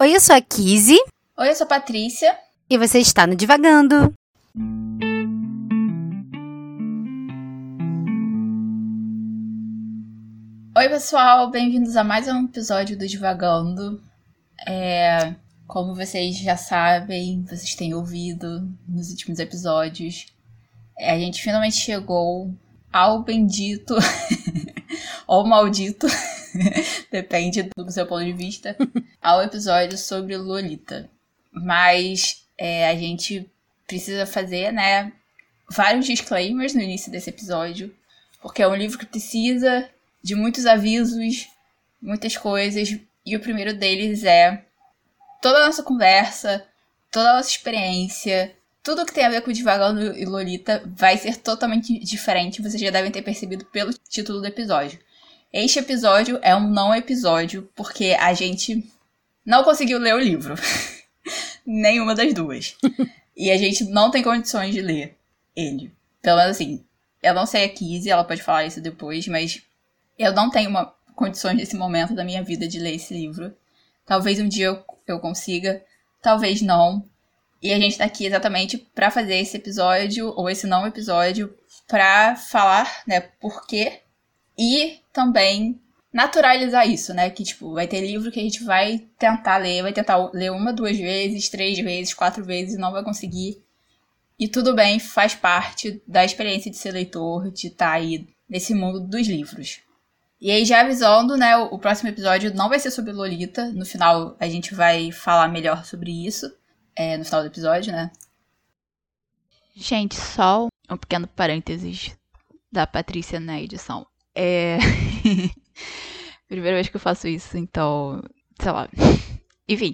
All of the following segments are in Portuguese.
Oi, eu sou a Kizzy. Oi, eu sou a Patrícia. E você está no Divagando. Oi, pessoal, bem-vindos a mais um episódio do Divagando. É, como vocês já sabem, vocês têm ouvido nos últimos episódios, é, a gente finalmente chegou ao bendito ou maldito, depende do seu ponto de vista, ao episódio sobre Lolita. Mas é, a gente precisa fazer, né, vários disclaimers no início desse episódio, porque é um livro que precisa de muitos avisos, muitas coisas, e o primeiro deles é toda a nossa conversa, toda a nossa experiência, tudo que tem a ver com Divagando e Lolita vai ser totalmente diferente, vocês já devem ter percebido pelo título do episódio. Este episódio é um não episódio, porque a gente não conseguiu ler o livro. Nenhuma das duas. e a gente não tem condições de ler ele. Pelo menos assim, eu não sei a Kizzy, ela pode falar isso depois, mas eu não tenho uma condições nesse momento da minha vida de ler esse livro. Talvez um dia eu, eu consiga, talvez não. E a gente tá aqui exatamente para fazer esse episódio, ou esse não episódio, para falar, né, por quê e também naturalizar isso, né? Que, tipo, vai ter livro que a gente vai tentar ler, vai tentar ler uma, duas vezes, três vezes, quatro vezes e não vai conseguir. E tudo bem, faz parte da experiência de ser leitor, de estar tá aí nesse mundo dos livros. E aí, já avisando, né, o, próximo episódio não vai ser sobre Lolita. No final, a gente vai falar melhor sobre isso. É, no final do episódio, né? Gente, só um pequeno parênteses da Patrícia na edição. É. Primeira vez que eu faço isso, então. Sei lá. Enfim.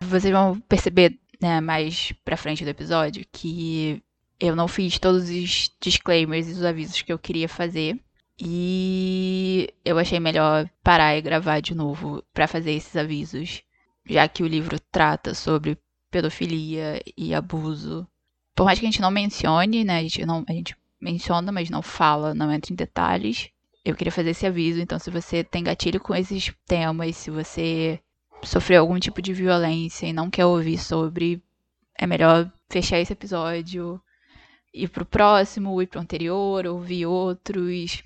Vocês vão perceber, né, mais pra frente do episódio, que eu não fiz todos os disclaimers e os avisos que eu queria fazer. E eu achei melhor parar e gravar de novo para fazer esses avisos, já que o livro trata sobre pedofilia e abuso. Por mais que a gente não mencione, né, a gente não a gente menciona, mas não fala, não entra em detalhes. Eu queria fazer esse aviso, então se você tem gatilho com esses temas, se você sofreu algum tipo de violência e não quer ouvir sobre, é melhor fechar esse episódio, ir pro próximo, ir pro anterior, ouvir outros,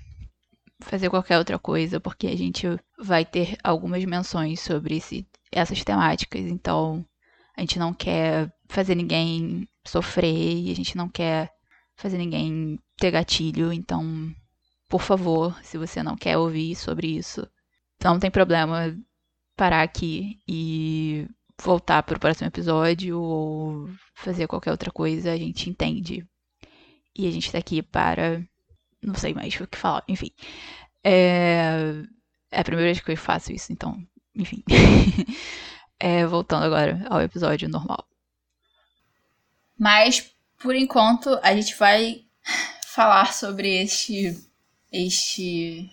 fazer qualquer outra coisa, porque a gente vai ter algumas menções sobre esse, essas temáticas, então a gente não quer fazer ninguém sofrer e a gente não quer fazer ninguém ter gatilho, então, por favor, se você não quer ouvir sobre isso, não tem problema parar aqui e voltar para o próximo episódio ou fazer qualquer outra coisa, a gente entende. E a gente tá aqui para. Não sei mais o que falar, enfim. É, é a primeira vez que eu faço isso, então, enfim. é, voltando agora ao episódio normal. Mas, por enquanto, a gente vai falar sobre este. Este.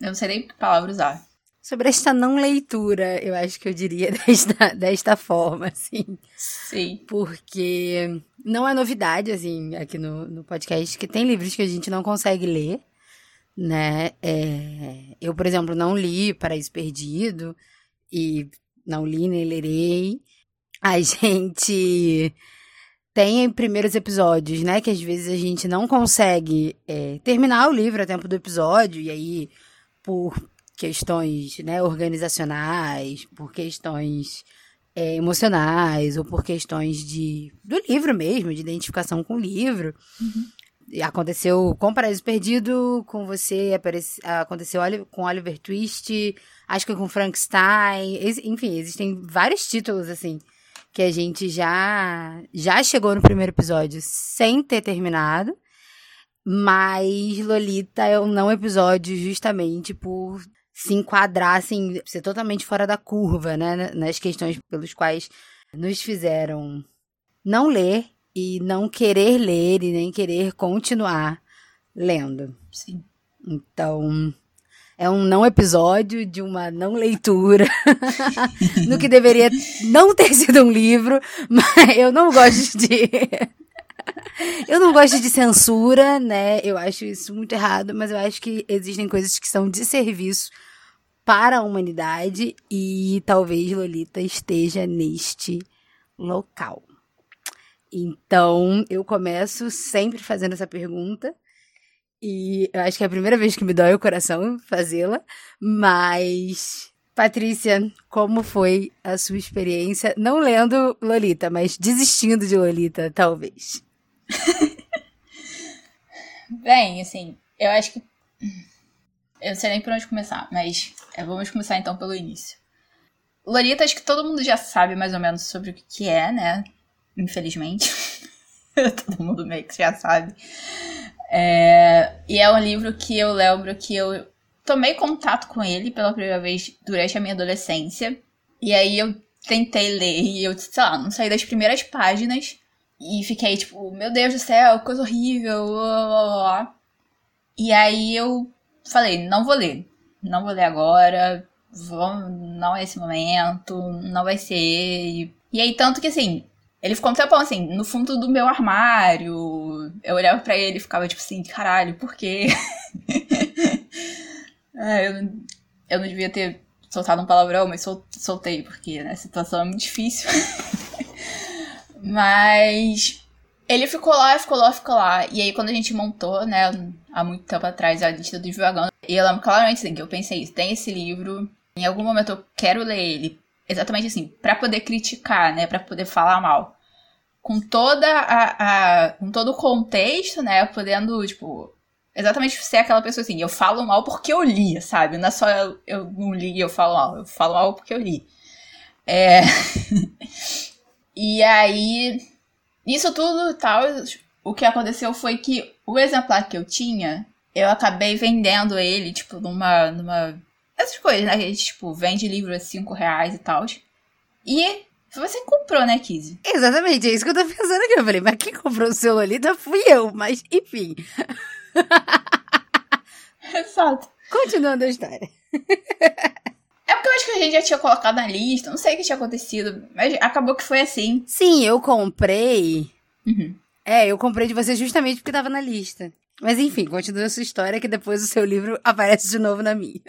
Eu não sei nem que palavra usar. Sobre esta não leitura, eu acho que eu diria desta, desta forma, assim. Sim. Porque não é novidade, assim, aqui no, no podcast, que tem livros que a gente não consegue ler, né? É, eu, por exemplo, não li Paraíso Perdido e não li nem lerei. A gente tem primeiros episódios, né? Que às vezes a gente não consegue é, terminar o livro a tempo do episódio, e aí, por questões né, organizacionais, por questões é, emocionais, ou por questões de do livro mesmo, de identificação com o livro. Uhum. Aconteceu com Paraíso Perdido, com você, aconteceu com Oliver Twist, acho que com Frankenstein, enfim, existem vários títulos, assim, que a gente já já chegou no primeiro episódio sem ter terminado. Mas Lolita é um não episódio justamente por se enquadrar, assim, ser totalmente fora da curva, né? Nas questões pelos quais nos fizeram não ler e não querer ler e nem querer continuar lendo. Sim. Então, é um não episódio de uma não leitura no que deveria não ter sido um livro, mas eu não gosto de eu não gosto de censura, né? Eu acho isso muito errado, mas eu acho que existem coisas que são de serviço para a humanidade e talvez Lolita esteja neste local. Então, eu começo sempre fazendo essa pergunta. E eu acho que é a primeira vez que me dói o coração fazê-la. Mas, Patrícia, como foi a sua experiência? Não lendo Lolita, mas desistindo de Lolita, talvez. Bem, assim, eu acho que. Eu não sei nem por onde começar, mas é, vamos começar então pelo início. Lolita, acho que todo mundo já sabe mais ou menos sobre o que é, né? Infelizmente. todo mundo meio que já sabe. É, e é um livro que eu lembro que eu tomei contato com ele pela primeira vez durante a minha adolescência. E aí eu tentei ler e eu, sei lá, não saí das primeiras páginas. E fiquei tipo, meu Deus do céu, coisa horrível. Blá, blá, blá. E aí eu falei, não vou ler. Não vou ler agora. Vamos, não é esse momento. Não vai ser. E aí, tanto que assim, ele ficou um tempão assim, no fundo do meu armário. Eu olhava para ele e ficava tipo assim, caralho, por quê? é, eu, não, eu não devia ter soltado um palavrão, mas sol, soltei, porque né, a situação é muito difícil. mas ele ficou lá, ficou lá, ficou lá. E aí, quando a gente montou, né, há muito tempo atrás, a lista do Divagão, e eu lembro claramente assim, que eu pensei isso, tem esse livro, em algum momento eu quero ler ele exatamente assim, para poder criticar, né, para poder falar mal. Com toda a, a, com todo o contexto, né, podendo, tipo, exatamente ser aquela pessoa assim, eu falo mal porque eu li, sabe? Não é só eu, eu não li e eu falo mal, eu falo mal porque eu li. É... e aí, isso tudo tal, o que aconteceu foi que o exemplar que eu tinha, eu acabei vendendo ele, tipo, numa, numa essas coisas, né? A gente, tipo, vende livro a 5 reais e tal. E você comprou, né, Kizzy? Exatamente, é isso que eu tô pensando aqui. Eu falei, mas quem comprou o seu Lolita fui eu, mas enfim. Exato. Continuando a história. É porque eu acho que a gente já tinha colocado na lista, não sei o que tinha acontecido, mas acabou que foi assim. Sim, eu comprei. Uhum. É, eu comprei de você justamente porque tava na lista. Mas enfim, continua a sua história que depois o seu livro aparece de novo na minha.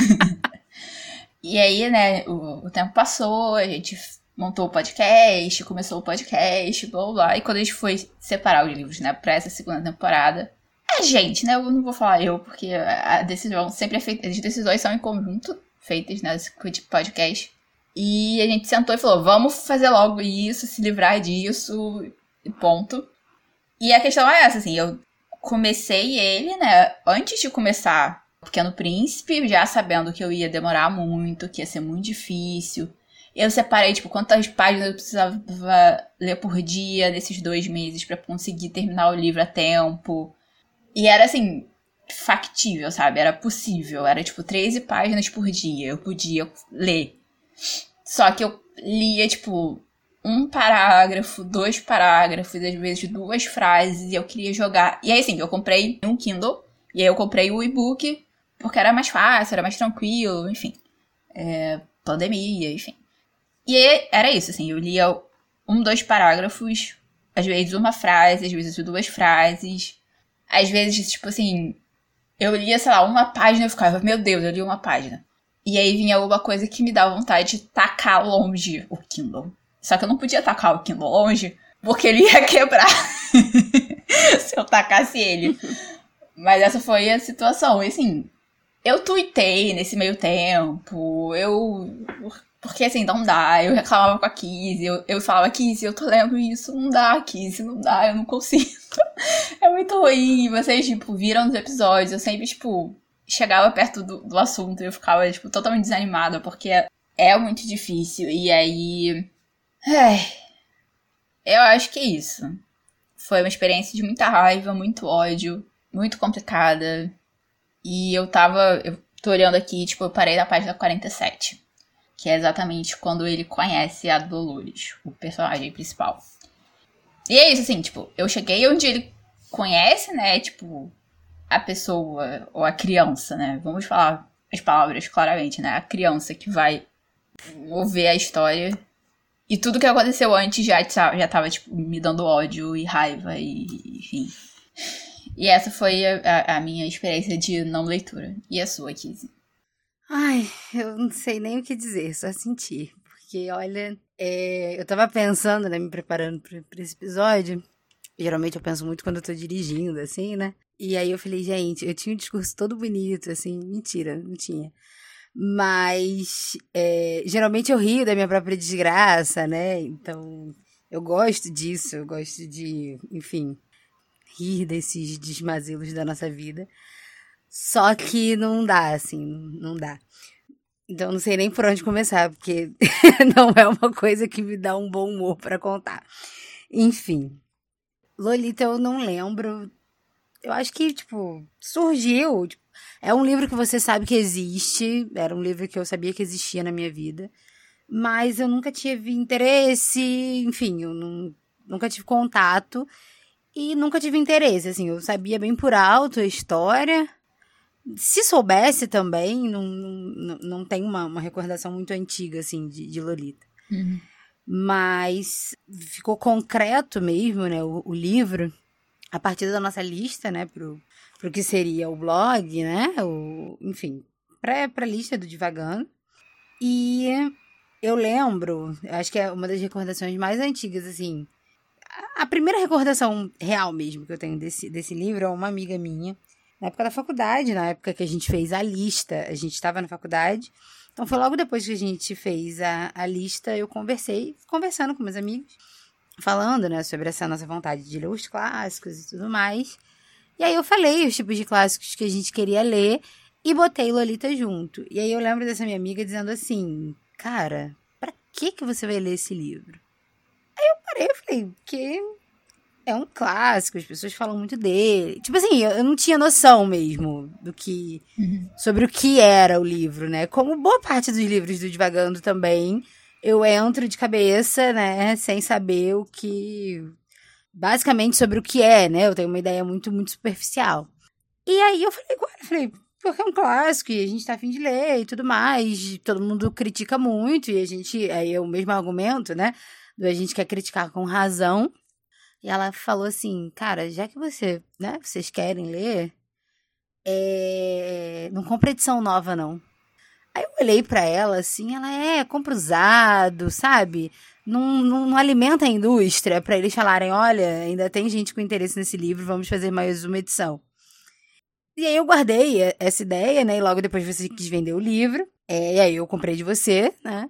e aí, né, o, o, tempo passou, a gente montou o podcast, começou o podcast, blá blá. E quando a gente foi separar os livros, né, pra essa segunda temporada, a gente, né, eu não vou falar eu, porque a decisão sempre é feita, as decisões são em conjunto feitas, né, nesse podcast. E a gente sentou e falou, vamos fazer logo isso, se livrar disso, e ponto. E a questão é essa, assim, eu comecei ele, né, antes de começar Pequeno Príncipe, já sabendo que eu ia demorar muito, que ia ser muito difícil. Eu separei, tipo, quantas páginas eu precisava ler por dia nesses dois meses para conseguir terminar o livro a tempo. E era assim, factível, sabe? Era possível. Era tipo 13 páginas por dia. Eu podia ler. Só que eu lia, tipo, um parágrafo, dois parágrafos, às vezes duas frases, e eu queria jogar. E aí, assim, eu comprei um Kindle, e aí eu comprei o e-book porque era mais fácil, era mais tranquilo, enfim. É, pandemia, enfim. E era isso, assim, eu lia um, dois parágrafos, às vezes uma frase, às vezes duas frases. Às vezes, tipo assim, eu lia, sei lá, uma página e eu ficava, meu Deus, eu li uma página. E aí vinha alguma coisa que me dava vontade de tacar longe o Kindle. Só que eu não podia tacar o Kindle longe, porque ele ia quebrar se eu tacasse ele. Mas essa foi a situação. E assim, eu tuitei nesse meio tempo, eu. Porque assim, não dá. Eu reclamava com a Kizzy, eu, eu falava, Kizzy, eu tô lendo isso, não dá, Kizzy, não dá, eu não consigo. é muito ruim. Vocês, tipo, viram os episódios, eu sempre, tipo, chegava perto do, do assunto e eu ficava, tipo, totalmente desanimada, porque é muito difícil. E aí. É, eu acho que é isso. Foi uma experiência de muita raiva, muito ódio, muito complicada. E eu tava. Eu tô olhando aqui, tipo, eu parei na página 47. Que é exatamente quando ele conhece a Dolores, o personagem principal. E é isso, assim, tipo, eu cheguei onde ele conhece, né? Tipo, a pessoa, ou a criança, né? Vamos falar as palavras claramente, né? A criança que vai ouvir a história. E tudo que aconteceu antes já, já tava, tipo, me dando ódio e raiva e, enfim. E essa foi a, a, minha experiência de não leitura. E a sua, Kizzy? Ai, eu não sei nem o que dizer, só sentir. Porque, olha, é, eu tava pensando, né, me preparando pra, pra esse episódio. Geralmente eu penso muito quando eu tô dirigindo, assim, né? E aí eu falei, gente, eu tinha um discurso todo bonito, assim, mentira, não tinha. Mas é, geralmente eu rio da minha própria desgraça, né? Então eu gosto disso, eu gosto de, enfim, rir desses desmazelos da nossa vida. Só que não dá, assim, não dá. Então não sei nem por onde começar, porque não é uma coisa que me dá um bom humor para contar. Enfim. Lolita eu não lembro. Eu acho que, tipo, surgiu. Tipo, é um livro que você sabe que existe. Era um livro que eu sabia que existia na minha vida. Mas eu nunca tive interesse, enfim, eu não, nunca tive contato. E nunca tive interesse, assim, eu sabia bem por alto a história. Se soubesse também, não, não, não tem uma, uma recordação muito antiga, assim, de, de Lolita. Uhum. Mas ficou concreto mesmo, né, o, o, livro, a partir da nossa lista, né, pro, pro que seria o blog, né, o, enfim, pra, pra lista do Divagando. E eu lembro, acho que é uma das recordações mais antigas, assim, a primeira recordação real mesmo que eu tenho desse, desse livro é uma amiga minha, na época da faculdade, na época que a gente fez a lista, a gente estava na faculdade, então foi logo depois que a gente fez a, a lista, eu conversei, conversando com meus amigos, falando, né, sobre essa nossa vontade de ler os clássicos e tudo mais. E aí eu falei os tipos de clássicos que a gente queria ler e botei Lolita junto. E aí eu lembro dessa minha amiga dizendo assim, cara, pra que que você vai ler esse livro? Aí eu parei e falei, porque é um clássico, as pessoas falam muito dele. Tipo assim, eu não tinha noção mesmo do que. Uhum. sobre o que era o livro, né? Como boa parte dos livros do Divagando também, eu entro de cabeça, né, sem saber o que. basicamente sobre o que é, né? Eu tenho uma ideia muito, muito superficial. E aí eu falei, agora, falei, porque é um clássico e a gente tá afim de ler e tudo mais. Todo mundo critica muito e a gente. Aí é o mesmo argumento, né? Do a gente quer criticar com razão. E ela falou assim, cara, já que você, né, vocês querem ler, é... não compra edição nova, não. Aí eu olhei para ela assim, ela é, compra usado, sabe? Não, não, não alimenta a indústria para eles falarem, olha, ainda tem gente com interesse nesse livro, vamos fazer mais uma edição. E aí eu guardei essa ideia, né? E logo depois você quis vender o livro. É, e aí eu comprei de você, né?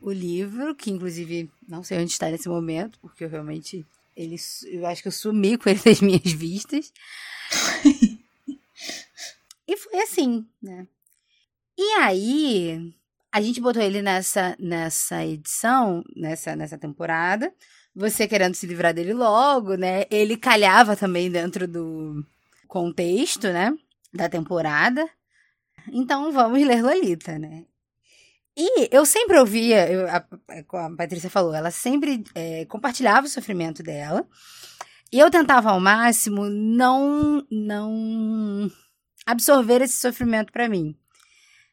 O livro, que inclusive não sei onde está nesse momento, porque eu realmente. Ele, eu acho que eu sumi com ele das minhas vistas. e foi assim, né? E aí, a gente botou ele nessa, nessa edição, nessa, nessa temporada. Você querendo se livrar dele logo, né? Ele calhava também dentro do, contexto, né, da temporada. Então vamos ler Lolita, né? E eu sempre ouvia, eu, a, a Patrícia falou, ela sempre é, compartilhava o sofrimento dela. E eu tentava ao máximo não não absorver esse sofrimento para mim,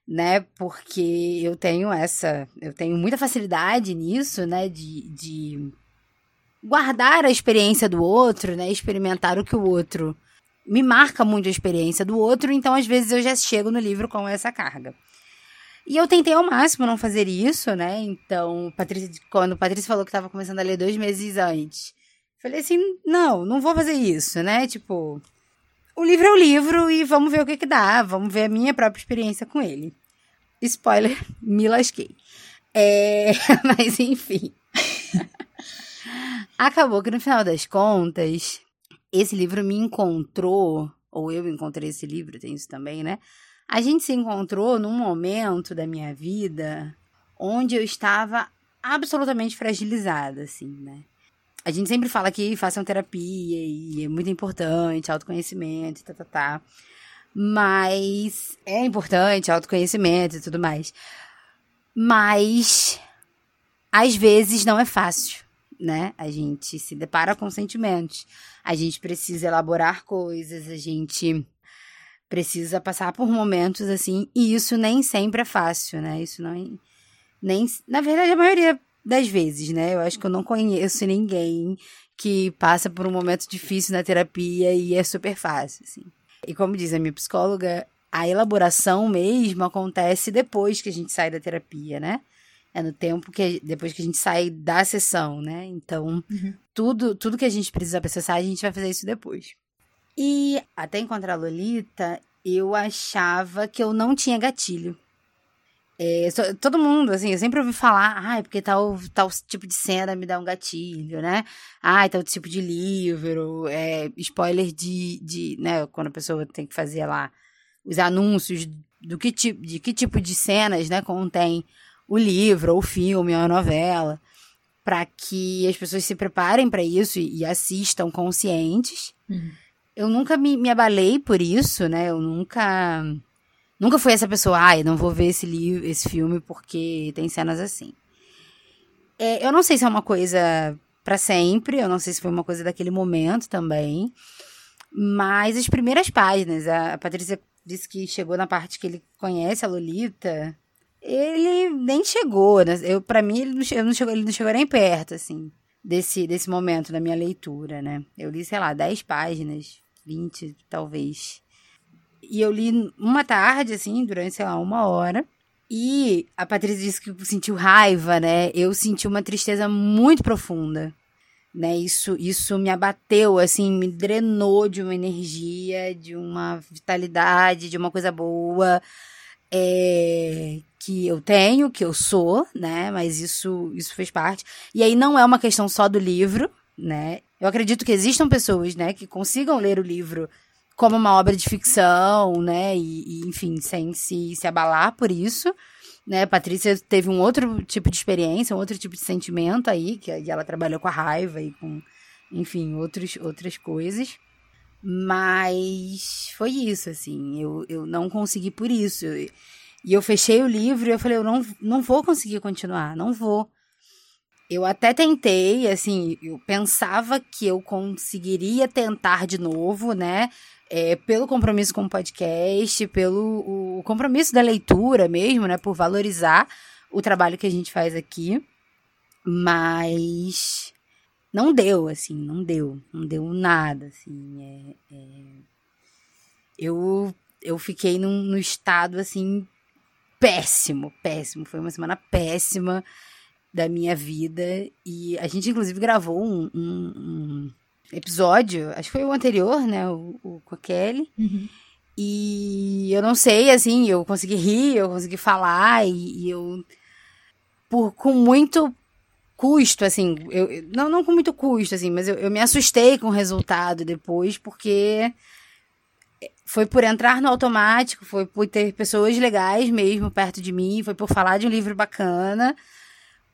né? Porque eu tenho essa, eu tenho muita facilidade nisso, né? De, de guardar a experiência do outro, né? Experimentar o que o outro me marca muito a experiência do outro, então às vezes eu já chego no livro com essa carga. E eu tentei ao máximo não fazer isso, né? Então, Patrícia, quando Patrícia falou que estava começando a ler dois meses antes, falei assim: não, não vou fazer isso, né? Tipo, o livro é o livro e vamos ver o que, que dá, vamos ver a minha própria experiência com ele. Spoiler, me lasquei. É, mas enfim. Acabou que no final das contas, esse livro me encontrou, ou eu encontrei esse livro, tem isso também, né? A gente se encontrou num momento da minha vida onde eu estava absolutamente fragilizada, assim, né? A gente sempre fala que façam terapia e é muito importante, autoconhecimento e tá, tá, tá. Mas é importante autoconhecimento e tudo mais. Mas às vezes não é fácil né? A gente se depara com sentimentos. A gente precisa elaborar coisas, a gente precisa passar por momentos assim, e isso nem sempre é fácil, né? Isso não é, nem na verdade a maioria das vezes, né? Eu acho que eu não conheço ninguém que passa por um momento difícil na terapia e é super fácil, assim. E como diz a minha psicóloga, a elaboração mesmo acontece depois que a gente sai da terapia, né? É no tempo que depois que a gente sai da sessão, né? Então, uhum. tudo tudo que a gente precisa processar, a gente vai fazer isso depois. E até encontrar a Lolita, eu achava que eu não tinha gatilho. É, todo mundo, assim, eu sempre ouvi falar, ai, ah, porque tal, tal tipo de cena me dá um gatilho, né? Ai, ah, tal tipo de livro, é, spoiler de, de, né, quando a pessoa tem que fazer lá os anúncios do que tipo, de que tipo de cenas, né, contém o livro, ou o filme, ou a novela, para que as pessoas se preparem para isso e, e, assistam conscientes. Uhum. Eu nunca me, me abalei por isso, né? Eu nunca Nunca fui essa pessoa, ai, não vou ver esse livro, esse filme porque tem cenas assim. É, eu não sei se é uma coisa para sempre, eu não sei se foi uma coisa daquele momento também. Mas as primeiras páginas, a, a Patrícia disse que chegou na parte que ele conhece a Lolita. Ele nem chegou, né? Eu, para mim, ele não, não, chegou, ele não chegou nem perto, assim, desse, desse momento da minha leitura, né? Eu li, sei lá, 10 páginas, 20, talvez. E eu li uma tarde, assim, durante, sei lá, uma hora. E a Patrícia disse que sentiu raiva, né? Eu senti uma tristeza muito profunda, né? Isso, isso me abateu, assim, me drenou de uma energia, de uma vitalidade, de uma coisa boa é, que eu tenho, que eu sou, né? Mas isso, isso fez parte. E aí não é uma questão só do livro, né? Eu acredito que existam pessoas, né, que consigam ler o livro como uma obra de ficção, né? E, e, enfim, sem se, se abalar por isso. Né, Patrícia teve um outro tipo de experiência, um outro tipo de sentimento aí, que ela trabalhou com a raiva e com, enfim, outros, outras coisas. Mas foi isso, assim, eu, eu não consegui por isso. e eu fechei o livro e eu falei, eu não, não vou conseguir continuar, não vou. Eu até tentei, assim, eu pensava que eu conseguiria tentar de novo, né? é, pelo compromisso com o podcast, pelo o compromisso da leitura mesmo, né? Por valorizar o trabalho que a gente faz aqui. Mas não deu, assim, não deu. Não deu nada, assim. É, é... Eu, eu fiquei num, num estado, assim, péssimo, péssimo. Foi uma semana péssima da minha vida. E a gente, inclusive, gravou um, um, um episódio, acho que foi o anterior, né? O, o com a Kelly. Uhum. E eu não sei, assim, eu consegui rir, eu consegui falar, e, e eu. Por, com muito custo, assim, eu, não, não com muito custo, assim, mas eu, eu me assustei com o resultado depois, porque foi por entrar no automático, foi por ter pessoas legais mesmo perto de mim, foi por falar de um livro bacana,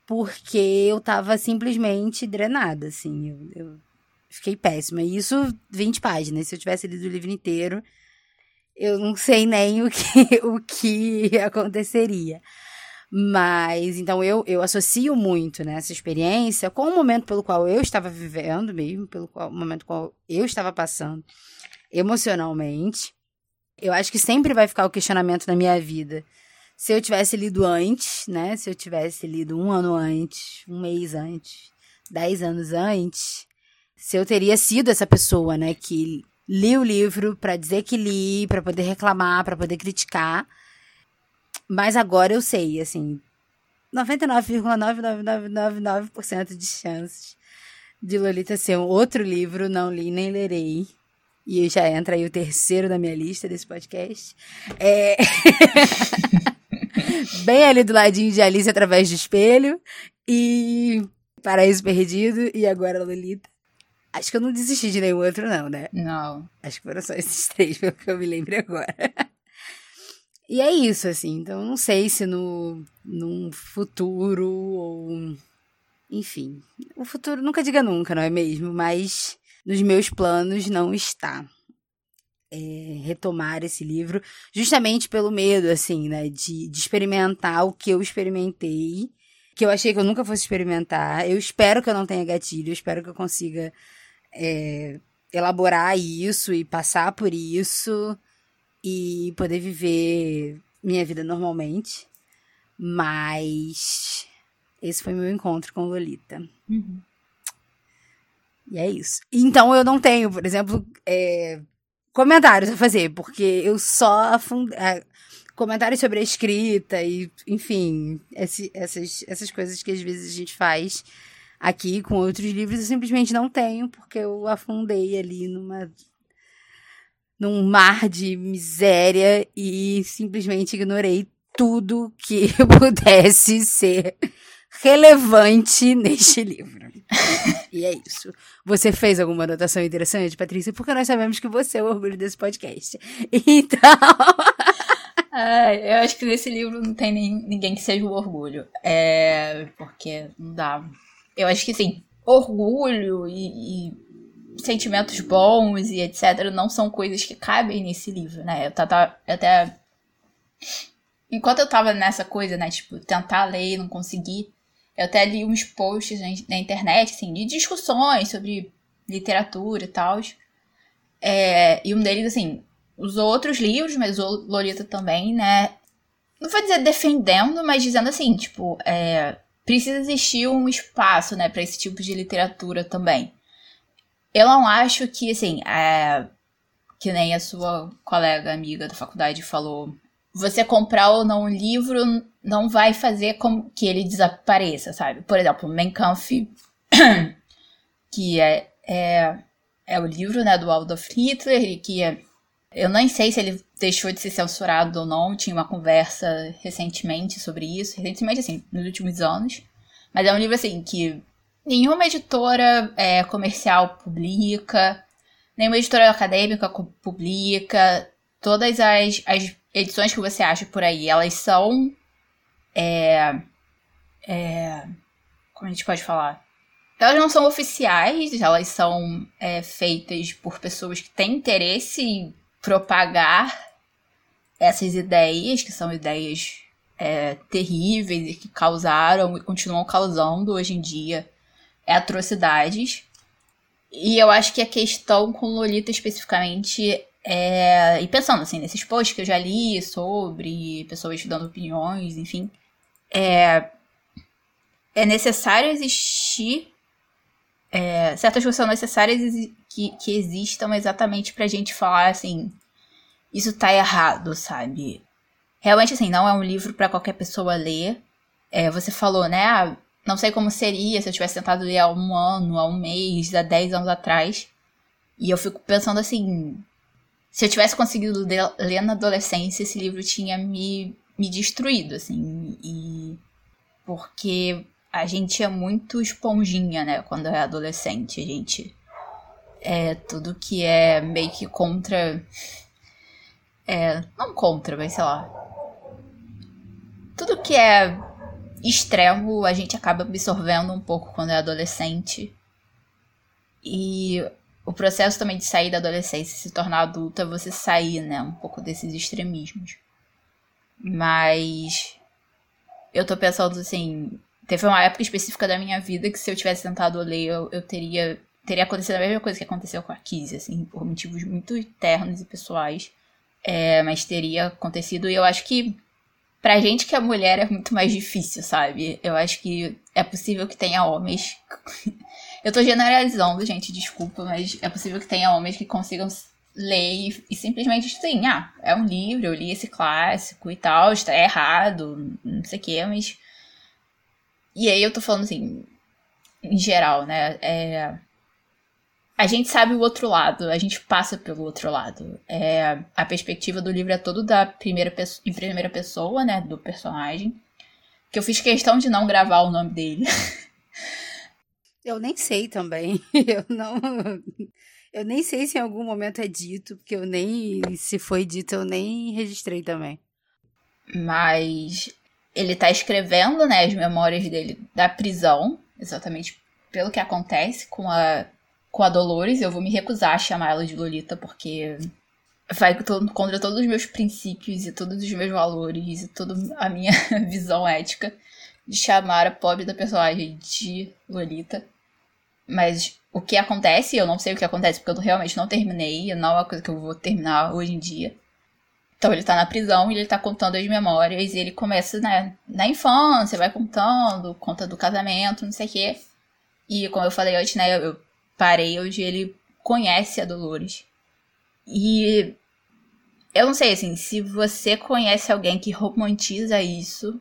porque eu tava simplesmente drenada, assim, eu, eu Fiquei péssima. E isso, 20 páginas. Se eu tivesse lido o livro inteiro, eu não sei nem o que, o que aconteceria. Mas, então, eu, eu associo muito né, essa experiência com o momento pelo qual eu estava vivendo mesmo, pelo qual, momento qual eu estava passando emocionalmente. Eu acho que sempre vai ficar o questionamento na minha vida. Se eu tivesse lido antes, né? Se eu tivesse lido um ano antes, um mês antes, dez anos antes, se eu teria sido essa pessoa, né, que li o livro para dizer que li, para poder reclamar, para poder criticar. Mas agora eu sei, assim, 99,9999% de chances de Lolita ser um outro livro, não li nem lerei. E já entra aí o terceiro da minha lista desse podcast. É... Bem ali do ladinho de Alice através do espelho. E Paraíso Perdido. E agora Lolita. Acho que eu não desisti de nenhum outro, não, né? Não. Acho que foram só esses três, pelo que eu me lembro agora. e é isso, assim. Então, não sei se no num futuro ou. Enfim. O futuro nunca diga nunca, não é mesmo? Mas nos meus planos não está. É, retomar esse livro, justamente pelo medo, assim, né? De, de experimentar o que eu experimentei, que eu achei que eu nunca fosse experimentar. Eu espero que eu não tenha gatilho, eu espero que eu consiga é, elaborar isso e passar por isso e poder viver minha vida normalmente. Mas esse foi meu encontro com Lolita. Uhum. E é isso. Então eu não tenho, por exemplo, é, comentários a fazer, porque eu só afundei. Comentários sobre a escrita e, enfim, esse, essas, essas coisas que às vezes a gente faz aqui com outros livros, eu simplesmente não tenho, porque eu afundei ali numa num mar de miséria e simplesmente ignorei tudo que pudesse ser relevante neste livro. e é isso. Você fez alguma anotação interessante, Patrícia? Porque nós sabemos que você é o orgulho desse podcast. Então. é, eu acho que nesse livro não tem nem, ninguém que seja o orgulho. É. Porque não dá. Eu acho que sim, orgulho e, e sentimentos bons e etc. não são coisas que cabem nesse livro, né? Eu, eu até. Enquanto eu tava nessa coisa, né? Tipo, tentar ler e não conseguir, eu até li uns posts na internet, assim, de discussões sobre literatura e tal. É, e um deles, assim, os outros livros, mas o Lolita também, né? Não vou dizer defendendo, mas dizendo assim, tipo, é, precisa existir um espaço, né, para esse tipo de literatura também. Eu não acho que, assim, é, que nem a sua colega amiga da faculdade falou, você comprar ou não um livro não vai fazer com que ele desapareça, sabe? Por exemplo, Mein Kampf, que é, é, é o livro né, do Adolf Hitler, que é, eu nem sei se ele deixou de ser censurado ou não, tinha uma conversa recentemente sobre isso, recentemente, assim, nos últimos anos. Mas é um livro, assim, que nenhuma editora é, comercial publica, nenhuma editora acadêmica publica. Todas as, as edições que você acha por aí, elas são. É, é, como a gente pode falar? Elas não são oficiais, elas são é, feitas por pessoas que têm interesse em propagar essas ideias, que são ideias é, terríveis e que causaram e continuam causando hoje em dia atrocidades. E eu acho que a questão com Lolita especificamente é. E pensando assim, nesses posts que eu já li sobre pessoas dando opiniões, enfim. É, é necessário existir. É, certas coisas são necessárias que, que existam exatamente pra gente falar assim. Isso tá errado, sabe? Realmente, assim, não é um livro para qualquer pessoa ler. É, você falou, né? Ah, não sei como seria se eu tivesse tentado ler há um ano, há um mês, há dez anos atrás. E eu fico pensando assim. Se eu tivesse conseguido ler na adolescência, esse livro tinha me, me destruído, assim. E. Porque a gente é muito esponjinha, né? Quando é adolescente. A gente. É tudo que é meio que contra. É. Não contra, mas sei lá. Tudo que é extremo a gente acaba absorvendo um pouco quando é adolescente. E o processo também de sair da adolescência e se tornar adulta é você sair, né, um pouco desses extremismos. Mas eu tô pensando assim, teve uma época específica da minha vida que se eu tivesse tentado ler, eu, eu teria teria acontecido a mesma coisa que aconteceu com a Kizzy, assim, por motivos muito internos e pessoais. É, mas teria acontecido e eu acho que pra gente que é mulher é muito mais difícil, sabe? Eu acho que é possível que tenha homens. Eu tô generalizando, gente, desculpa, mas é possível que tenha homens que consigam ler e, e simplesmente assim, ah, é um livro, eu li esse clássico e tal, está errado, não sei o que, mas. E aí eu tô falando assim, em geral, né? É, a gente sabe o outro lado, a gente passa pelo outro lado. É, a perspectiva do livro é todo da primeira em primeira pessoa, né, do personagem. Que eu fiz questão de não gravar o nome dele. Eu nem sei também. Eu não. Eu nem sei se em algum momento é dito, porque eu nem. Se foi dito, eu nem registrei também. Mas ele tá escrevendo, né, as memórias dele da prisão, exatamente pelo que acontece com a com a Dolores, eu vou me recusar a chamar ela de Lolita, porque vai contra todos os meus princípios e todos os meus valores e toda a minha visão ética de chamar a pobre da personagem de Lolita. Mas o que acontece, eu não sei o que acontece porque eu realmente não terminei, não é uma coisa que eu vou terminar hoje em dia. Então ele tá na prisão e ele tá contando as memórias e ele começa né, na infância, vai contando, conta do casamento, não sei o quê. E como eu falei antes, né, eu parei onde ele conhece a Dolores. E eu não sei, assim, se você conhece alguém que romantiza isso,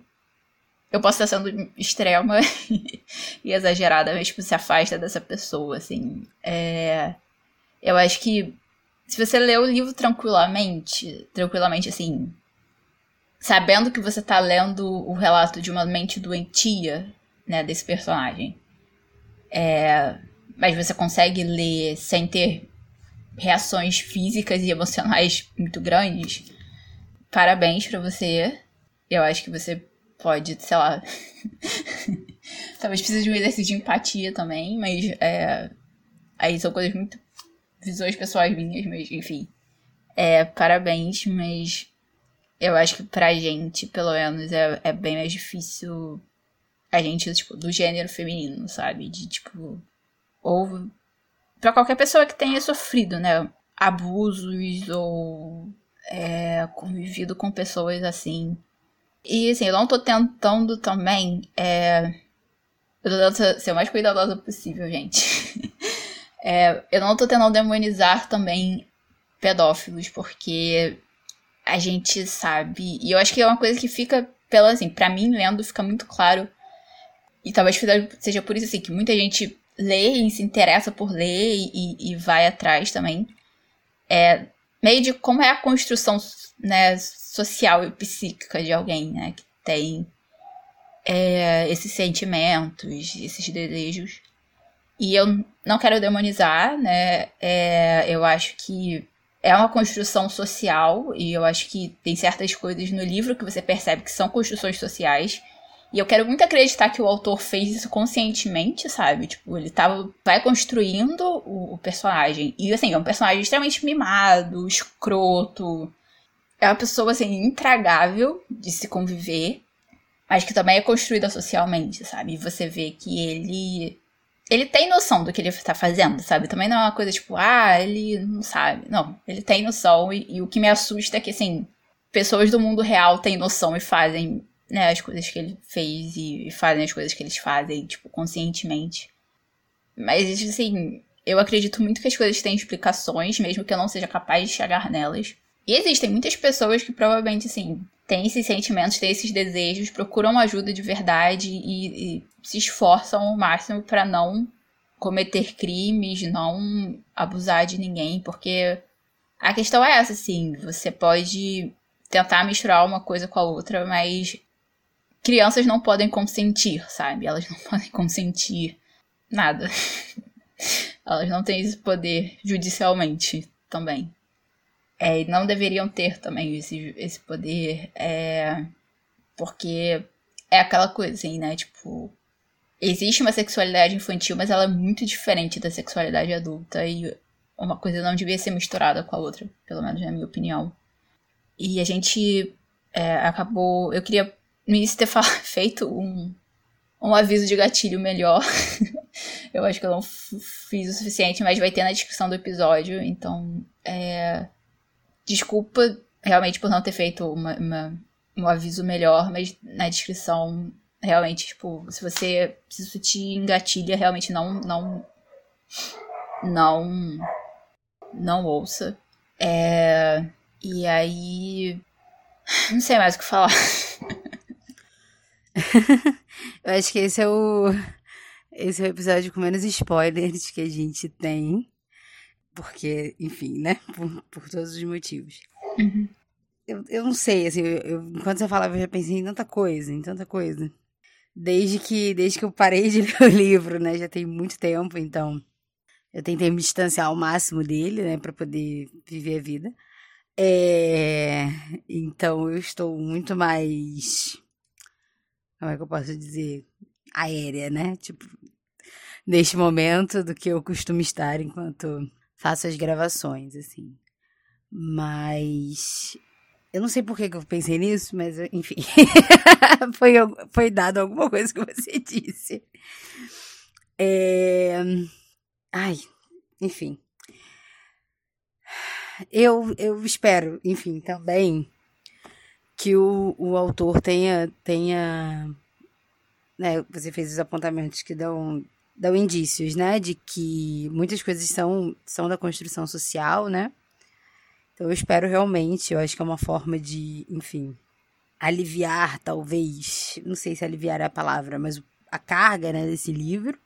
eu posso estar sendo extrema e exagerada, mas tipo, se afasta dessa pessoa, assim. É, eu acho que se você lê o livro tranquilamente, tranquilamente, assim, sabendo que você tá lendo o relato de uma mente doentia, né, desse personagem, é, mas você consegue ler sem ter reações físicas e emocionais muito grandes, parabéns para você. Eu acho que você pode, sei lá. Talvez precise de um exercício de empatia também, mas é, aí são coisas muito visões pessoais minhas, mas enfim. É, parabéns, mas eu acho que pra gente, pelo menos, é, é bem mais difícil a gente, tipo, do gênero feminino, sabe? De, tipo, ou para qualquer pessoa que tenha sofrido, né? Abusos ou é, convivido com pessoas assim. E assim, eu não tô tentando também. É, eu tô tentando ser o mais cuidadosa possível, gente. é, eu não tô tentando demonizar também pedófilos, porque a gente sabe. E eu acho que é uma coisa que fica, pela assim, pra mim, lendo, fica muito claro. E talvez seja por isso assim, que muita gente lê e se interessa por ler e, e vai atrás também. É meio de como é a construção né, social e psíquica de alguém, né? Que tem é, esses sentimentos, esses desejos. E eu não quero demonizar, né? É, eu acho que é uma construção social e eu acho que tem certas coisas no livro que você percebe que são construções sociais e eu quero muito acreditar que o autor fez isso conscientemente, sabe? Tipo, ele tava, vai construindo o, o personagem. E, assim, é um personagem extremamente mimado, escroto. É uma pessoa, assim, intragável de se conviver. Mas que também é construída socialmente, sabe? E você vê que ele ele tem noção do que ele tá fazendo, sabe? Também não é uma coisa tipo, ah, ele não sabe. Não, ele tem noção e, e, o que me assusta é que, assim, pessoas do mundo real têm noção e fazem né, as coisas que ele fez e, fazem as coisas que eles fazem, tipo, conscientemente. Mas, assim, eu acredito muito que as coisas têm explicações, mesmo que eu não seja capaz de chegar nelas. E existem muitas pessoas que provavelmente, assim, têm esses sentimentos, têm esses desejos, procuram ajuda de verdade e, e se esforçam ao máximo para não cometer crimes, não abusar de ninguém, porque a questão é essa, assim, você pode tentar misturar uma coisa com a outra, mas crianças não podem consentir, sabe? Elas não podem consentir nada. Elas não têm esse poder judicialmente também. É, e não deveriam ter também esse, esse poder, é, porque é aquela coisa, assim, né? Tipo, existe uma sexualidade infantil, mas ela é muito diferente da sexualidade adulta e uma coisa não devia ser misturada com a outra, pelo menos na minha opinião. E a gente é, acabou. Eu queria no início ter feito um, um aviso de gatilho melhor. eu acho que eu não fiz o suficiente, mas vai ter na descrição do episódio. Então, é... desculpa realmente por não ter feito uma, uma, um aviso melhor, mas na descrição, realmente, tipo, se você se isso te engatilha, realmente não, não, não, não ouça. É... E aí, não sei mais o que falar. eu acho que esse é o. Esse é o episódio com menos spoilers que a gente tem. Porque, enfim, né? Por, por todos os motivos. Uhum. Eu, eu não sei, assim, eu, eu, enquanto você falava, eu já pensei em tanta coisa, em tanta coisa. Desde que, desde que eu parei de ler o livro, né? Já tem muito tempo, então. Eu tentei me distanciar ao máximo dele, né? Pra poder viver a vida. É... Então eu estou muito mais como é que eu posso dizer, aérea, né? Tipo, neste momento do que eu costumo estar enquanto faço as gravações, assim. Mas eu não sei por que, eu pensei nisso, mas enfim. foi, foi dado alguma coisa que você disse. É... Ai, enfim. Eu, eu espero, enfim, também que o, o autor tenha, tenha né, você fez os apontamentos que dão, dão indícios, né, de que muitas coisas são, são da construção social, né, Então eu espero realmente, eu acho que é uma forma de, enfim, aliviar, talvez, não sei se aliviar é a palavra, mas a carga, né, desse livro.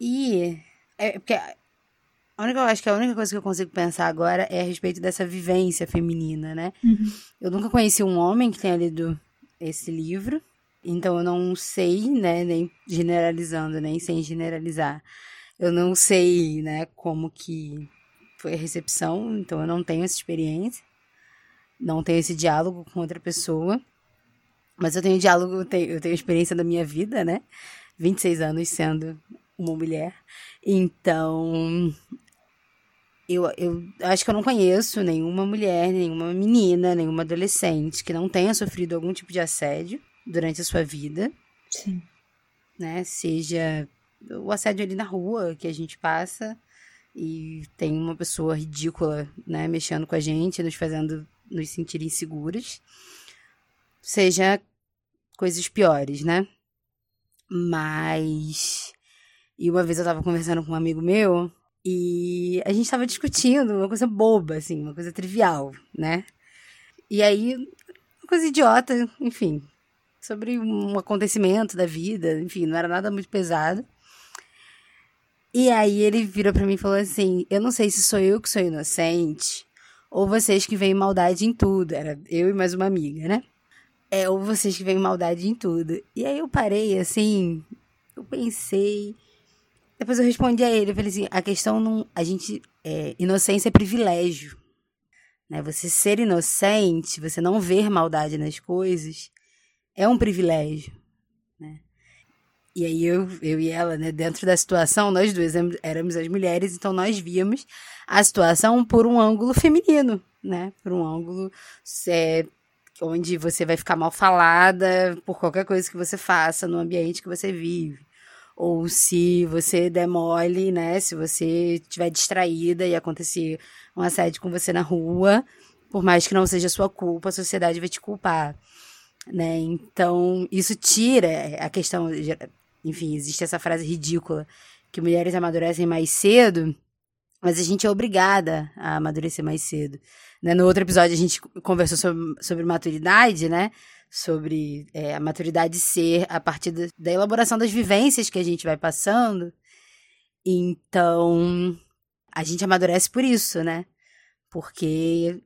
E é porque a única, eu acho que a única coisa que eu consigo pensar agora é a respeito dessa vivência feminina, né? Uhum. Eu nunca conheci um homem que tenha lido esse livro, então eu não sei, né, nem generalizando, nem sem generalizar. Eu não sei, né, como que foi a recepção, então eu não tenho essa experiência. Não tenho esse diálogo com outra pessoa. Mas eu tenho diálogo, eu tenho, eu tenho experiência da minha vida, né? 26 anos sendo uma mulher. Então, eu, eu acho que eu não conheço nenhuma mulher, nenhuma menina, nenhuma adolescente que não tenha sofrido algum tipo de assédio durante a sua vida. Sim. Né? Seja o assédio ali na rua que a gente passa e tem uma pessoa ridícula, né, mexendo com a gente, nos fazendo nos sentir inseguras. Seja coisas piores, né? Mas. E uma vez eu tava conversando com um amigo meu e a gente tava discutindo uma coisa boba, assim, uma coisa trivial, né? E aí, uma coisa idiota, enfim, sobre um acontecimento da vida, enfim, não era nada muito pesado. E aí ele virou para mim e falou assim: Eu não sei se sou eu que sou inocente ou vocês que veem maldade em tudo. Era eu e mais uma amiga, né? É, ou vocês que veem maldade em tudo. E aí eu parei assim, eu pensei. Depois eu respondi a ele, eu falei assim, a questão não. A gente. É, inocência é privilégio. Né? Você ser inocente, você não ver maldade nas coisas, é um privilégio. Né? E aí eu, eu e ela, né, dentro da situação, nós duas éramos as mulheres, então nós víamos a situação por um ângulo feminino, né? Por um ângulo é, onde você vai ficar mal falada por qualquer coisa que você faça no ambiente que você vive. Ou se você demole, né? Se você estiver distraída e acontecer um assédio com você na rua, por mais que não seja sua culpa, a sociedade vai te culpar. Né? Então, isso tira a questão. Enfim, existe essa frase ridícula que mulheres amadurecem mais cedo, mas a gente é obrigada a amadurecer mais cedo. Né? No outro episódio a gente conversou sobre, sobre maturidade, né? Sobre é, a maturidade ser a partir da, da elaboração das vivências que a gente vai passando. Então, a gente amadurece por isso, né? Porque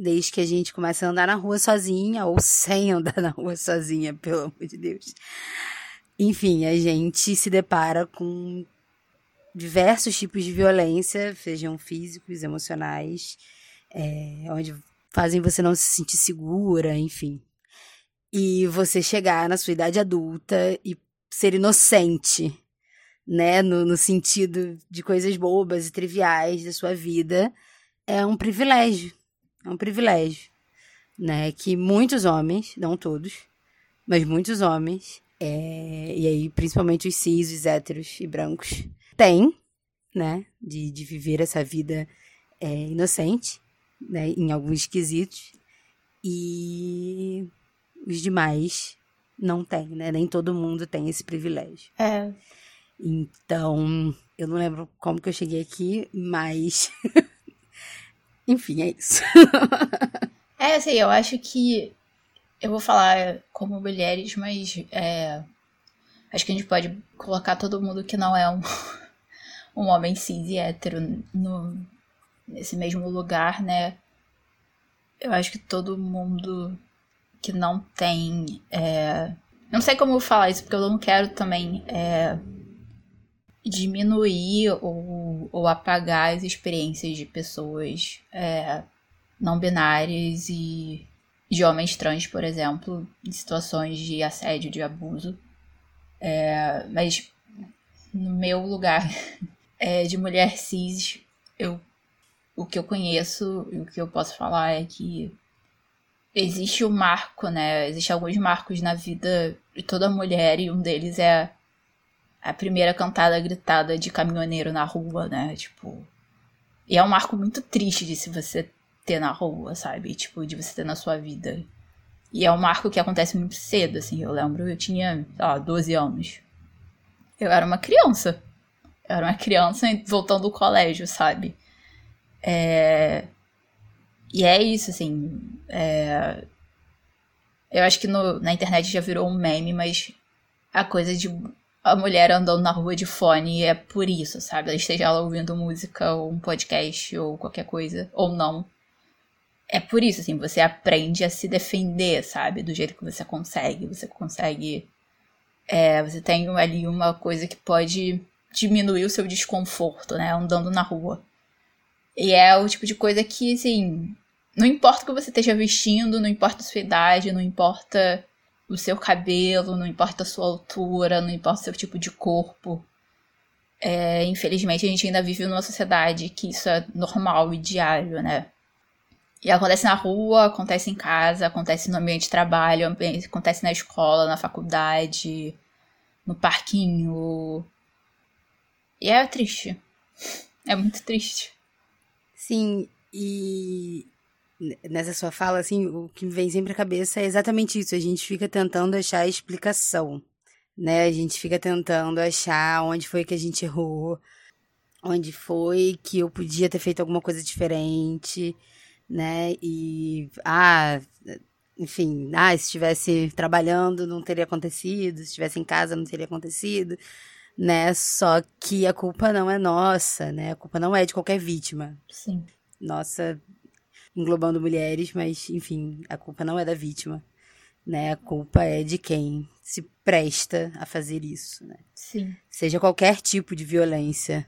desde que a gente começa a andar na rua sozinha, ou sem andar na rua sozinha, pelo amor de Deus. Enfim, a gente se depara com diversos tipos de violência, sejam físicos, emocionais, é, onde fazem você não se sentir segura, enfim. E você chegar na sua idade adulta e ser inocente, né, no, no sentido de coisas bobas e triviais da sua vida, é um privilégio. É um privilégio, né, que muitos homens, não todos, mas muitos homens, é, e aí principalmente os cis, os héteros e brancos, têm, né, de, de viver essa vida é, inocente, né, em alguns quesitos, e os demais não têm, né? Nem todo mundo tem esse privilégio. É. Então, eu não lembro como que eu cheguei aqui, mas. Enfim, é isso. é, assim, eu acho que. Eu vou falar como mulheres, mas. É, acho que a gente pode colocar todo mundo que não é um, um homem cis e hétero no, nesse mesmo lugar, né? Eu acho que todo mundo que não tem. É... Não sei como falar isso, porque eu não quero também é... diminuir ou, ou apagar as experiências de pessoas é... não binárias e de homens trans, por exemplo, em situações de assédio, de abuso. É... Mas no meu lugar é, de mulher cis, eu o que eu conheço e o que eu posso falar é que existe o um marco, né? Existem alguns marcos na vida de toda mulher e um deles é a primeira cantada gritada de caminhoneiro na rua, né? Tipo. E é um marco muito triste de se você ter na rua, sabe? Tipo, de você ter na sua vida. E é um marco que acontece muito cedo, assim. Eu lembro, eu tinha, sei lá, 12 anos. Eu era uma criança. Eu era uma criança voltando do colégio, sabe? É... E é isso, assim. É... Eu acho que no, na internet já virou um meme, mas a coisa de a mulher andando na rua de fone é por isso, sabe? Ela esteja lá ouvindo música ou um podcast ou qualquer coisa, ou não. É por isso, assim, você aprende a se defender, sabe? Do jeito que você consegue. Você consegue. É, você tem ali uma coisa que pode diminuir o seu desconforto, né? Andando na rua. E é o tipo de coisa que, assim, não importa o que você esteja vestindo, não importa a sua idade, não importa o seu cabelo, não importa a sua altura, não importa o seu tipo de corpo. É, infelizmente, a gente ainda vive numa sociedade que isso é normal e diário, né? E acontece na rua, acontece em casa, acontece no ambiente de trabalho, acontece na escola, na faculdade, no parquinho. E é triste. É muito triste. Sim, e nessa sua fala, assim, o que me vem sempre à cabeça é exatamente isso. A gente fica tentando achar a explicação, né? A gente fica tentando achar onde foi que a gente errou, onde foi que eu podia ter feito alguma coisa diferente, né? E, ah, enfim, ah, se estivesse trabalhando não teria acontecido, se estivesse em casa não teria acontecido, né? Só que a culpa não é nossa, né? A culpa não é de qualquer vítima. Sim. Nossa englobando mulheres, mas enfim, a culpa não é da vítima, né? A culpa é de quem se presta a fazer isso, né? Sim. Seja qualquer tipo de violência,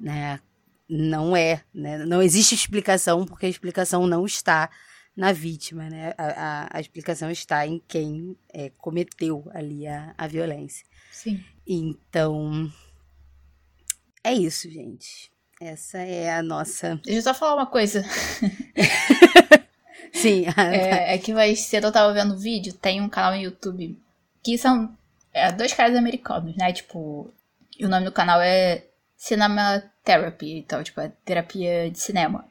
né? Não é, né? Não existe explicação porque a explicação não está na vítima, né? A, a, a explicação está em quem é, cometeu ali a, a violência. Sim. Então, é isso, gente. Essa é a nossa. Deixa eu só falar uma coisa. Sim. é, é, que mais cedo eu tava vendo vídeo, tem um canal no YouTube que são é, dois caras americanos, né? Tipo, e o nome do canal é Cinema Therapy, então, tipo, é terapia de cinema.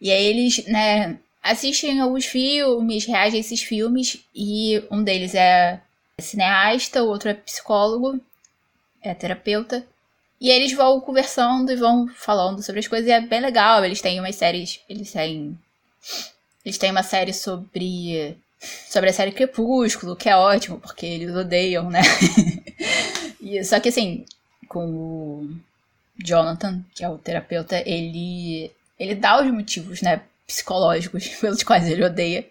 E aí eles, né, assistem alguns filmes, reagem a esses filmes, e um deles é cineasta, o outro é psicólogo, é terapeuta. E eles vão conversando e vão falando sobre as coisas e é bem legal. Eles têm umas séries. Eles têm. Eles têm uma série sobre. Sobre a série Crepúsculo, que é ótimo, porque eles odeiam, né? e, só que assim, com o Jonathan, que é o terapeuta, ele. Ele dá os motivos, né? Psicológicos pelos quais ele odeia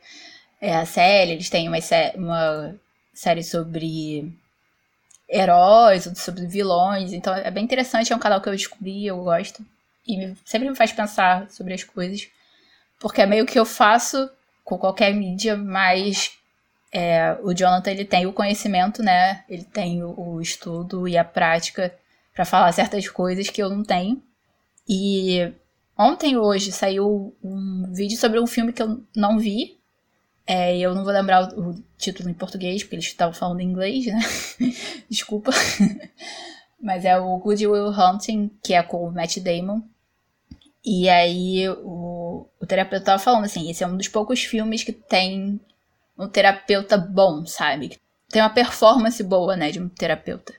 é, a série. Eles têm uma, uma série sobre heróis, sobre vilões. Então é bem interessante, é um canal que eu descobri, eu gosto. E sempre me faz pensar sobre as coisas. Porque é meio que eu faço com qualquer mídia, mas é, o Jonathan ele tem o conhecimento, né? Ele tem o, o estudo e a prática para falar certas coisas que eu não tenho. E ontem hoje saiu um vídeo sobre um filme que eu não vi, é, eu não vou lembrar o, o, título em português, porque eles estavam falando em inglês, né? Desculpa. Mas é o Good Will Hunting, que é com o Matt Damon. E aí o, o terapeuta tava falando assim, esse é um dos poucos filmes que tem um terapeuta bom, sabe? Tem uma performance boa, né, de um terapeuta.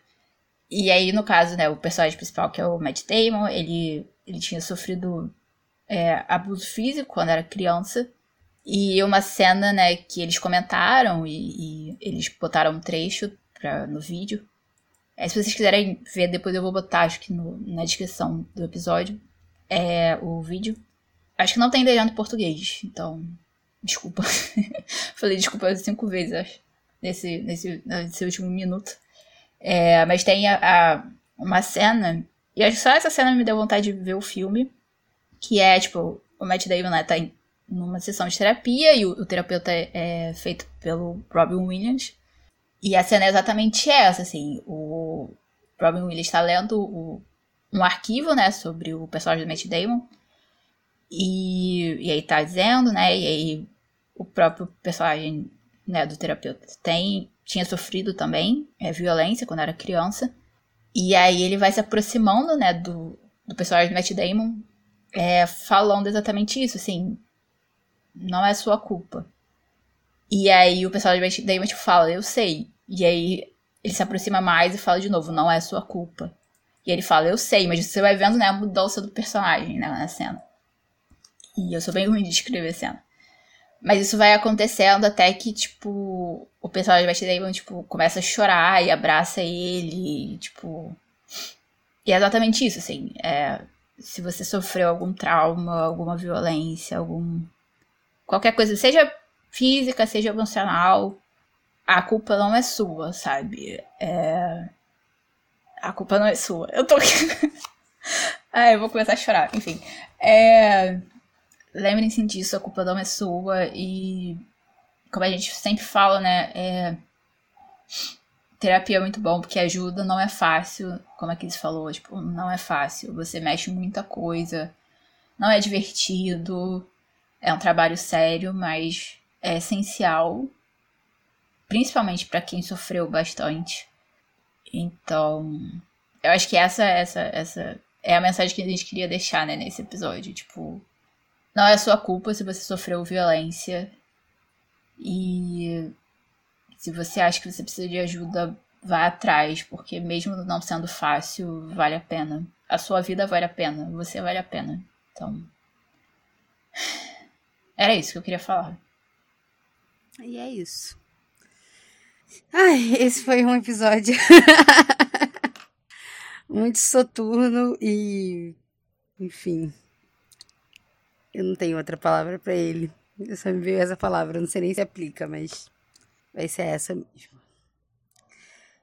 E aí, no caso, né, o personagem principal, que é o Matt Damon, ele, ele tinha sofrido é, abuso físico quando era criança. E uma cena, né, que eles comentaram e, e eles botaram um trecho pra, no vídeo. É, se vocês quiserem ver, depois eu vou botar, acho que no, na descrição do episódio, é o vídeo. Acho que não tem em português, então, desculpa. Falei desculpa cinco vezes, acho, nesse, nesse, nesse último minuto. É, mas tem a, a, uma cena, e acho que só essa cena me deu vontade de ver o filme, que é, tipo, o Matt Damon, né, tá em numa sessão de terapia e o, o terapeuta é, é, feito pelo Robin Williams. E a cena é exatamente essa, assim, o Robin Williams está lendo o, um arquivo, né, sobre o personagem do Matt Damon. E, e aí tá dizendo, né, e aí o próprio personagem, né, do terapeuta tem, tinha sofrido também é, violência quando era criança. E aí ele vai se aproximando, né, do, do personagem do Matt Damon, é, falando exatamente isso, assim, não é sua culpa. E aí o pessoal de Damon tipo, fala, eu sei. E aí ele se aproxima mais e fala de novo, não é sua culpa. E ele fala, eu sei, mas você vai vendo né, a mudança do personagem né, na cena. E eu sou bem ruim de descrever cena. Mas isso vai acontecendo até que, tipo, o personagem de Damon, tipo, começa a chorar e abraça ele, e, tipo... E é exatamente isso, assim. É, se você sofreu algum trauma, alguma violência, algum... Qualquer coisa, seja física, seja emocional, a culpa não é sua, sabe? É... A culpa não é sua. Eu tô. ah, eu vou começar a chorar. Enfim. É... Lembrem-se disso, a culpa não é sua. E como a gente sempre fala, né? É... Terapia é muito bom porque ajuda, não é fácil. Como a Cris falou, tipo, não é fácil. Você mexe muita coisa. Não é divertido. É um trabalho sério, mas é essencial. Principalmente para quem sofreu bastante. Então, eu acho que essa, essa, essa é a mensagem que a gente queria deixar, né, nesse episódio. Tipo, não é sua culpa se você sofreu violência. E se você acha que você precisa de ajuda, vá atrás, porque mesmo não sendo fácil, vale a pena. A sua vida vale a pena, você vale a pena. Então, era isso que eu queria falar. E é isso. Ai, esse foi um episódio muito soturno e. Enfim. Eu não tenho outra palavra para ele. Eu só me veio essa palavra, não sei nem se aplica, mas vai ser essa mesmo.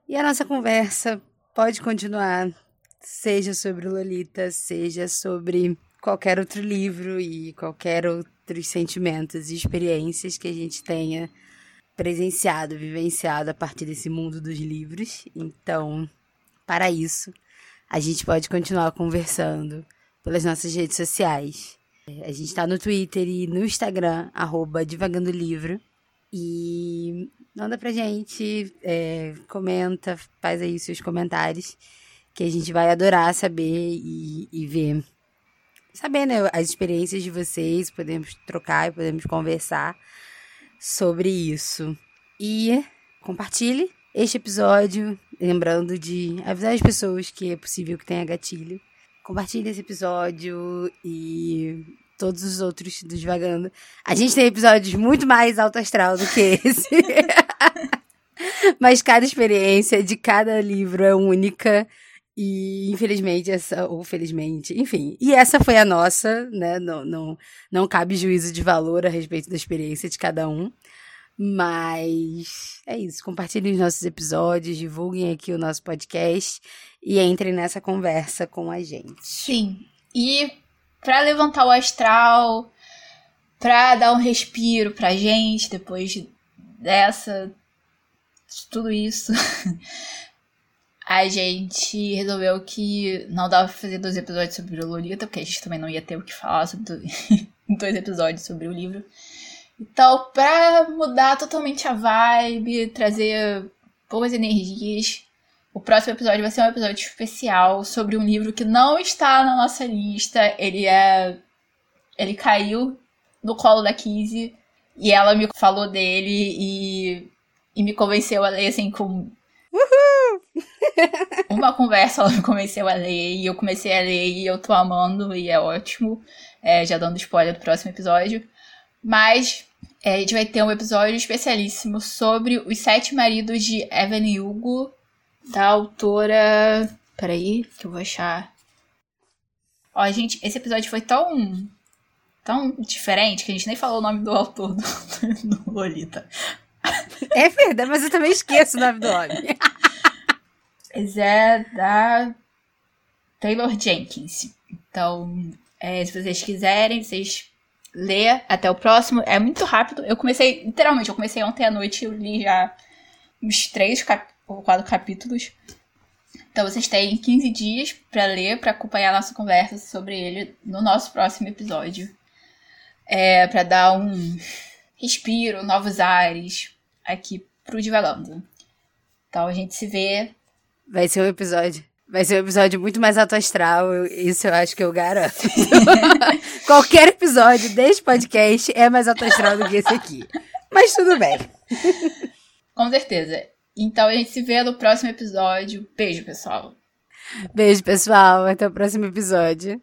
E a nossa conversa pode continuar, seja sobre Lolita, seja sobre qualquer outro livro e qualquer outros sentimentos e experiências que a gente tenha presenciado, vivenciado a partir desse mundo dos livros. Então, para isso, a gente pode continuar conversando pelas nossas redes sociais. A gente está no Twitter e no Instagram, arroba Divagando Livro. E manda pra gente, é, comenta, faz aí seus comentários, que a gente vai adorar saber e, e ver. Saber, né, as experiências de vocês, podemos trocar e podemos conversar sobre isso. E compartilhe este episódio, lembrando de avisar as pessoas que é possível que tenha gatilho. Compartilhe esse episódio e todos os outros do Devagando. A gente tem episódios muito mais alto astral do que esse. Mas cada experiência de cada livro é única. E infelizmente, essa, ou felizmente, enfim. E essa foi a nossa, né? Não, não, não cabe juízo de valor a respeito da experiência de cada um. Mas é isso. Compartilhem os nossos episódios, divulguem aqui o nosso podcast e entrem nessa conversa com a gente. Sim. E para levantar o astral, para dar um respiro pra gente depois dessa tudo isso. a gente resolveu que não dava pra fazer dois episódios sobre o Lolita, porque a gente também não ia ter o que falar sobre dois episódios sobre o livro. Então, pra mudar totalmente a vibe, trazer boas energias, o próximo episódio vai ser um episódio especial sobre um livro que não está na nossa lista. Ele é. Ele caiu no colo da Kizzy e ela me falou dele e, e me convenceu a ler assim com Uhul! Uma conversa ela me convenceu a ler e eu comecei a ler e eu tô amando e é ótimo. É, já dando spoiler do próximo episódio. Mas é, a gente vai ter um episódio especialíssimo sobre os sete maridos de Evan Hugo, da autora. Peraí, que eu vou achar. Ó, gente, esse episódio foi tão. tão diferente que a gente nem falou o nome do autor do, do Lolita. É verdade, mas eu também esqueço o nome do homem. Mas é da Taylor Jenkins. Então, é, se vocês quiserem, vocês lê até o próximo. É muito rápido. Eu comecei, literalmente, eu comecei ontem à noite eu li já uns três ou quatro capítulos. Então vocês têm 15 dias para ler, para acompanhar a nossa conversa sobre ele no nosso próximo episódio. É, para dar um respiro, novos ares aqui pro Divagando. Então a gente se vê. Vai ser um episódio. Vai ser um episódio muito mais alto astral, isso eu acho que eu garanto. Qualquer episódio deste podcast é mais alto astral do que esse aqui. Mas tudo bem. Com certeza. Então a gente se vê no próximo episódio. Beijo, pessoal. Beijo, pessoal. Até o próximo episódio.